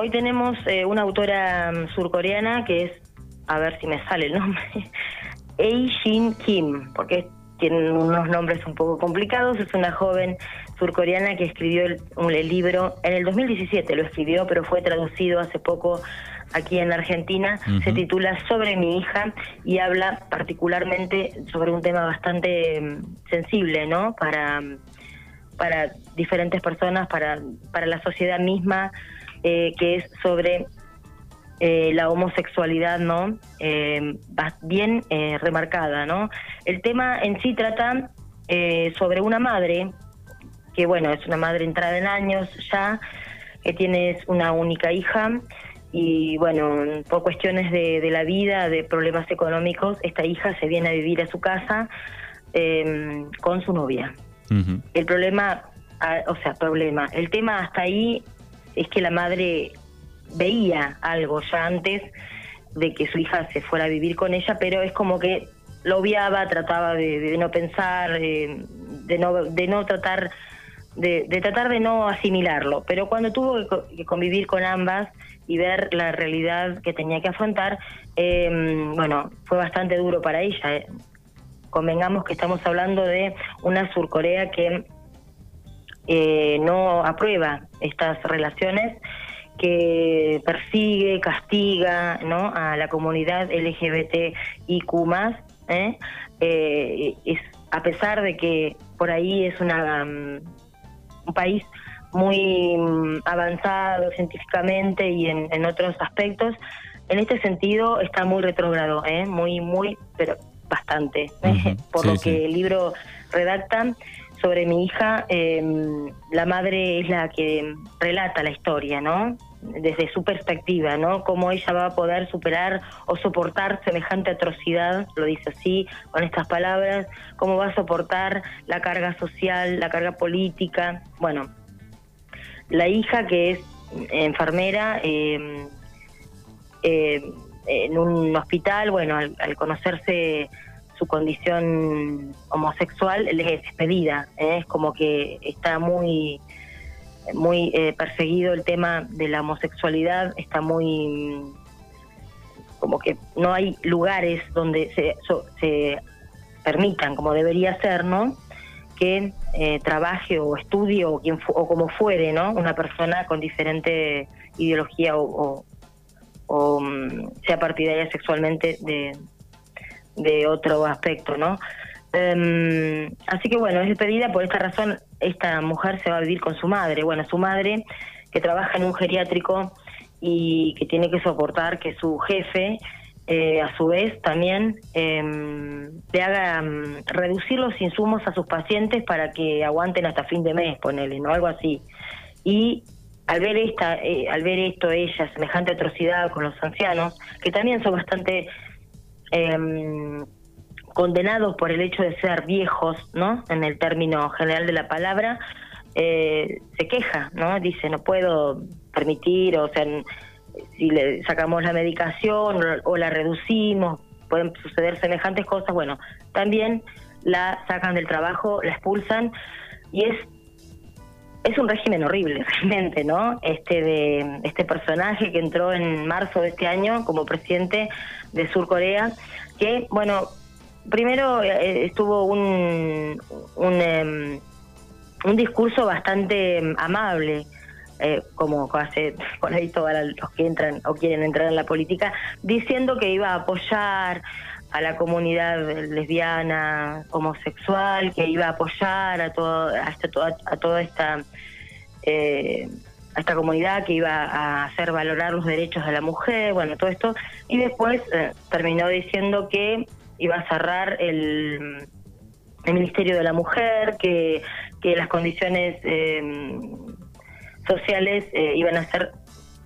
hoy tenemos eh, una autora mm, surcoreana que es, a ver si me sale el nombre, Ei-Shin Kim, porque tienen unos nombres un poco complicados. Es una joven surcoreana que escribió el, libro en el 2017, lo escribió, pero fue traducido hace poco aquí en Argentina. Se titula Sobre mi hija y habla particularmente sobre un tema bastante mm, sensible, ¿no? Para, para diferentes personas, para, para la sociedad misma, eh, que es sobre eh, la homosexualidad, ¿no? Eh, bien eh, remarcada, ¿no? El tema en sí trata eh, sobre una madre, que bueno, es una madre entrada en años ya, que tiene una única hija y bueno, por cuestiones de, de la vida, de problemas económicos, esta hija se viene a vivir a su casa con su novia. El problema, ah, o sea, problema, el tema hasta ahí es que la madre veía algo ya antes de que su hija se fuera a vivir con ella, pero es como que lo obviaba, trataba de, no pensar, de, no, de no tratar, de, tratar de no asimilarlo. Pero cuando tuvo que, convivir con ambas y ver la realidad que tenía que afrontar, em, bueno, fue bastante duro para ella. Eh. Convengamos que estamos hablando de una Surcorea que eh, no aprueba estas relaciones que persigue, castiga ¿no? a la comunidad LGBTIQ ¿eh? Eh, es, a pesar de que por ahí es una, um, un país muy um, avanzado científicamente y en, otros aspectos, en este sentido está muy retrógrado, ¿eh? muy, muy, pero bastante, por lo que el libro redacta sobre mi hija, em, la madre es la que relata la historia, ¿no? Desde su perspectiva, ¿no? Cómo ella va a poder superar o soportar semejante atrocidad, lo dice así, con estas palabras, cómo va a soportar la carga social, la carga política. Bueno, la hija que es enfermera em, em, en un hospital, bueno, al conocerse su condición homosexual es despedida. ¿eh? Es como que está muy, muy eh, perseguido el tema de la homosexualidad, está muy. como que no hay lugares donde se, se permitan, como debería ser, ¿no? que eh, trabaje o estudie o, quien o como fuere, ¿no? Una persona con diferente ideología o, o mm, sea partidaria sexualmente de, de otro aspecto, ¿no? Em, así que bueno, es despedida, por esta razón esta mujer se va a vivir con su madre. Bueno, su madre que trabaja en un geriátrico y que tiene que soportar que su jefe eh, a su vez también eh, le haga mm, reducir los insumos a sus pacientes para que aguanten hasta fin de mes, ponele, ¿no? Algo así. Y al ver esta, eh, al ver esto ella, semejante atrocidad con los ancianos, que también son bastante eh, condenados por el hecho de ser viejos, ¿no? En el término general de la palabra, eh, se queja, ¿no? Dice, no puedo permitir, o sea, si le sacamos la medicación o, la reducimos, pueden suceder semejantes cosas, bueno, también la sacan del trabajo, la expulsan y es es un régimen horrible realmente, ¿no? Este de este personaje que entró en marzo de este año como presidente de Sur Corea, que bueno, primero eh, estuvo un un, em, un discurso bastante em, amable. Eh, como hace por ahí todos los que entran o quieren entrar en la política, diciendo que iba a apoyar a la comunidad lesbiana, homosexual, que iba a apoyar a, todo, a, a toda esta eh, a esta comunidad que iba a hacer valorar los derechos de la mujer, bueno, todo esto, y después eh, terminó diciendo que iba a cerrar el, el Ministerio de la Mujer, que, que las condiciones eh, sociales iban a ser,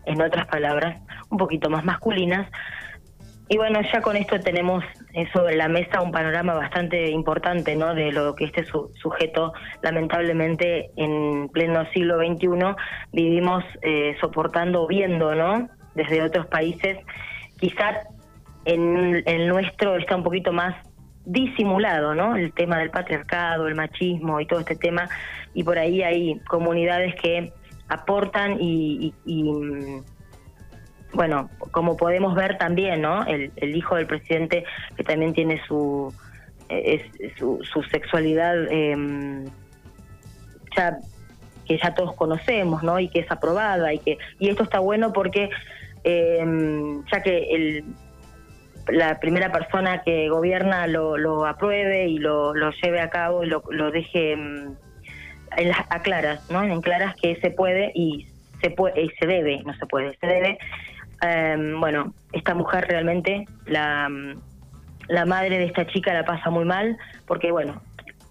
en otras palabras, un poquito más masculinas, y bueno, ya con esto tenemos eh, sobre la mesa un panorama bastante importante, ¿no? De lo que este sujeto, lamentablemente, en pleno siglo XXI vivimos eh, soportando, viendo, ¿no? Desde otros países, quizás en el nuestro está un poquito más disimulado, ¿no? El tema del patriarcado, el machismo y todo este tema, y por ahí hay comunidades que aportan y bueno, como podemos ver también, ¿no? El, hijo del presidente que también tiene su, eh, su, sexualidad em, ya que ya todos conocemos, ¿no? Y que es aprobada y que y esto está bueno porque em, ya que el la primera persona que gobierna lo, lo apruebe y lo, lo lleve a cabo y lo, lo deje em, en a claras, ¿no? En claras que se puede y se puede y se debe, no se puede, se debe Em, bueno, esta mujer realmente, la, la madre de esta chica la pasa muy mal, porque bueno,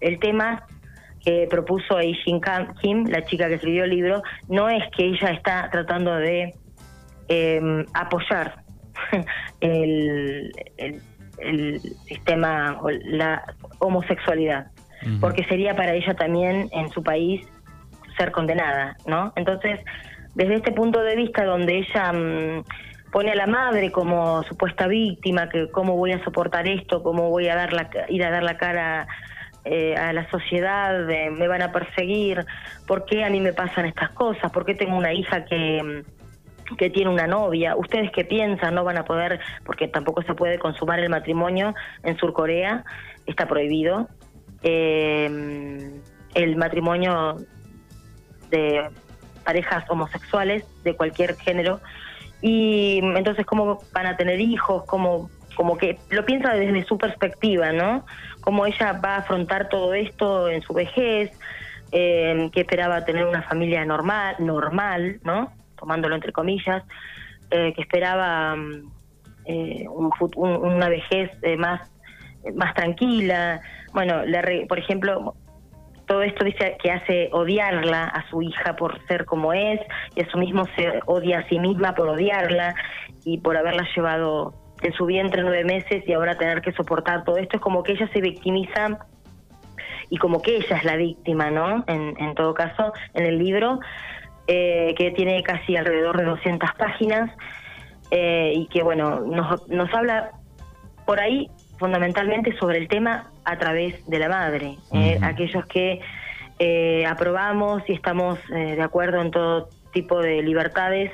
el tema que propuso Aishin Kim, la chica que escribió el libro, no es que ella está tratando de em, apoyar el, el, sistema o la homosexualidad, porque sería para ella también en su país ser condenada, ¿no? Entonces, desde este punto de vista donde ella mm, pone a la madre como supuesta víctima, que cómo voy a soportar esto, cómo voy a dar la, ir a dar la cara eh, a la sociedad, me van a perseguir, por qué a mí me pasan estas cosas, por qué tengo una hija que mm, que tiene una novia, ustedes qué piensan, no van a poder, porque tampoco se puede consumar el matrimonio en Surcorea, está prohibido. Eh, el matrimonio de parejas homosexuales de cualquier género y entonces cómo van a tener hijos, cómo como que lo piensa desde su perspectiva, ¿no? Cómo ella va a afrontar todo esto en su vejez, eh, que esperaba tener una familia normal, normal, ¿no? Tomándolo entre comillas, eh, que esperaba mm, eh, un, una vejez eh, más más tranquila. Bueno, por ejemplo, todo esto dice que hace odiarla a su hija por ser como es y a su mismo se odia a sí misma por odiarla y por haberla llevado en su vientre nueve meses y ahora tener que soportar todo esto es como que ella se victimiza y como que ella es la víctima, ¿no? En, en todo caso, en el libro, eh, que tiene casi alrededor de 200 páginas eh, y que, bueno, nos, nos habla por ahí fundamentalmente sobre el tema a través de la madre, eh, aquellos que eh, aprobamos y estamos eh, de acuerdo en todo tipo de libertades.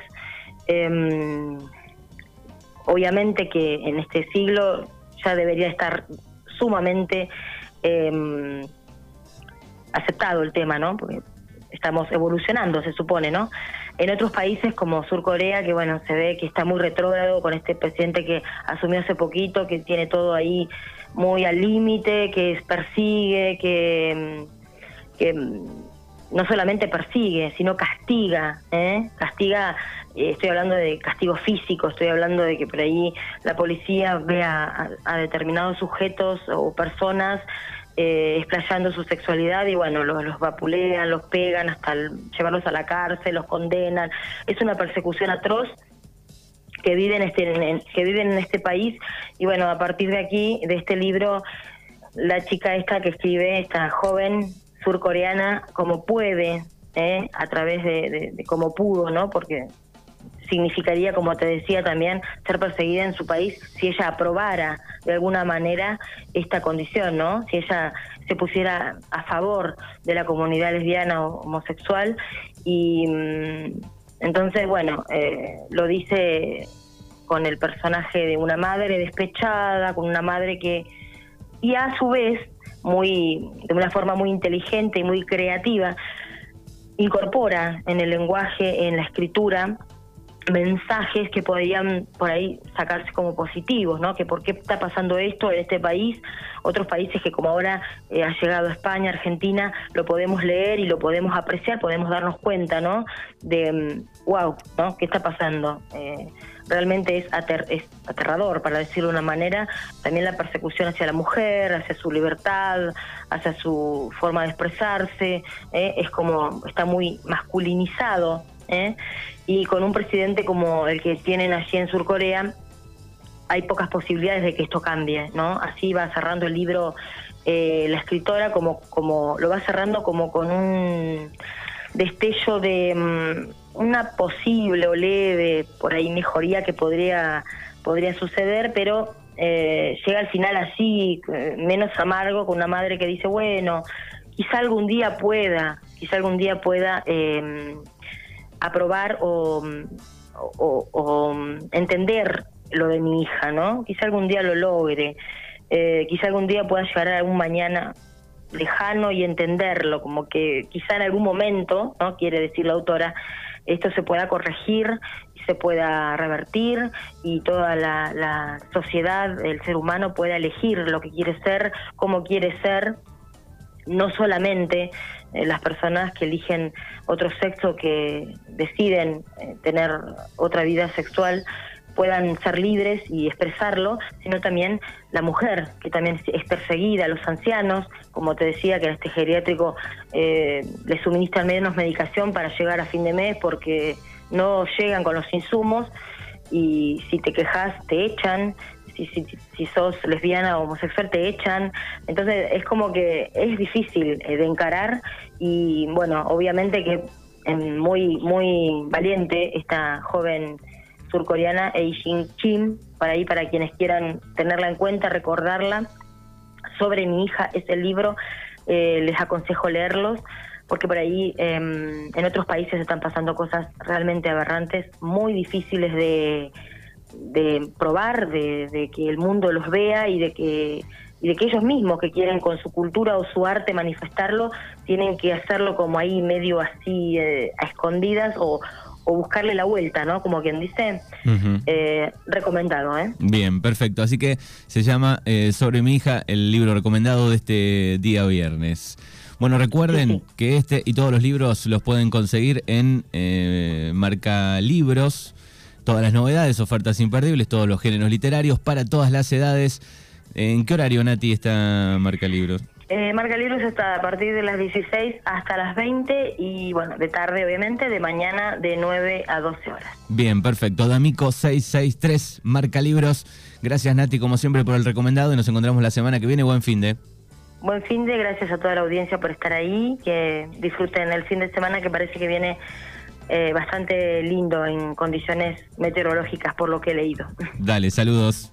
Em, obviamente que en este siglo ya debería estar sumamente em, aceptado el tema, ¿no? Porque estamos evolucionando, se supone, ¿no? En otros países como Sur Corea, que bueno, se ve que está muy retrógrado con este presidente que asumió hace poquito, que tiene todo ahí muy al límite, que persigue, que, que no solamente persigue, sino castiga, ¿eh? castiga, eh, estoy hablando de castigo físico, estoy hablando de que por ahí la policía vea a determinados sujetos o personas eh, explayando su sexualidad y bueno, los, vapulean, los pegan hasta llevarlos a la cárcel, los condenan. Es una persecución atroz que viven este, en, que viven en este país y bueno, a partir de aquí, de este libro, la chica esta que escribe, esta joven surcoreana, como puede, ¿eh? a través de, cómo pudo, ¿no? Porque significaría, como te decía también, ser perseguida en su país si ella aprobara de alguna manera esta condición, ¿no? Si ella se pusiera a favor de la comunidad lesbiana o homosexual y mm, entonces, bueno, eh, lo dice con el personaje de una madre despechada, con una madre que y a su vez muy de una forma muy inteligente y muy creativa incorpora en el lenguaje, en la escritura, mensajes que podrían por ahí sacarse como positivos, ¿no? Que por qué está pasando esto en este país, otros países que como ahora eh, ha llegado España, Argentina, lo podemos leer y lo podemos apreciar, podemos darnos cuenta, ¿no? De, wow, mm, ¿no? ¿Qué está pasando? Eh, realmente es, es aterrador, para decirlo de una manera, también la persecución hacia la mujer, hacia su libertad, hacia su forma de expresarse, ¿eh? es como, está muy masculinizado, ¿eh? y con un presidente como el que tienen allí en Surcorea, hay pocas posibilidades de que esto cambie, ¿no? Así va cerrando el libro eh, la escritora, como, como lo va cerrando como con un destello de mm, una posible o leve, por ahí mejoría que podría, podría suceder, pero eh, llega al final así, eh, menos amargo, con una madre que dice, bueno, quizá algún día pueda, quizá algún día pueda aprobar o, entender lo de mi hija, ¿no? Quizá algún día lo logre, eh, quizá algún día pueda llegar a un mañana lejano y entenderlo, como que quizá en algún momento, ¿no? Quiere decir la autora, esto se pueda corregir se pueda revertir y toda la, la sociedad, el ser humano pueda elegir lo que quiere ser, cómo quiere ser, no solamente eh, las personas que eligen otro sexo, que deciden eh, tener otra vida sexual, puedan ser libres y expresarlo, sino también la mujer, que también es perseguida, los ancianos, como te decía, que en este geriátrico eh, le suministran menos medicación para llegar a fin de mes porque no llegan con los insumos y si te quejas te echan, si, si, si sos lesbiana o homosexual te echan, entonces es como que es difícil eh, de encarar y bueno, obviamente que muy muy valiente esta joven surcoreana Eijin Kim, para ahí para quienes quieran tenerla en cuenta, recordarla. Sobre mi hija es el libro, eh, les aconsejo leerlos porque por ahí em, en otros países están pasando cosas realmente aberrantes, muy difíciles de, de probar, de, de, que el mundo los vea y de que y de que ellos mismos que quieren con su cultura o su arte manifestarlo, tienen que hacerlo como ahí medio así eh, a escondidas o, o buscarle la vuelta, ¿no? Como quien dice, eh, recomendado, ¿eh? Bien, perfecto. Así que se llama eh, Sobre mi hija, el libro recomendado de este día viernes. Bueno, recuerden que este y todos los libros los pueden conseguir en eh, Marca Libros. Todas las novedades, ofertas imperdibles, todos los géneros literarios para todas las edades. ¿En qué horario, Nati, está Marca Libros? Eh, Marca Libros está a partir de las 16 hasta las 20 y bueno, de tarde obviamente, de mañana de 9 a 12 horas. Bien, perfecto. D'Amico 663, Marca Libros. Gracias Nati como siempre por el recomendado y nos encontramos la semana que viene. Buen fin de. Buen fin de, gracias a toda la audiencia por estar ahí, que disfruten el fin de semana que parece que viene eh, bastante lindo en condiciones meteorológicas por lo que he leído. Dale, saludos.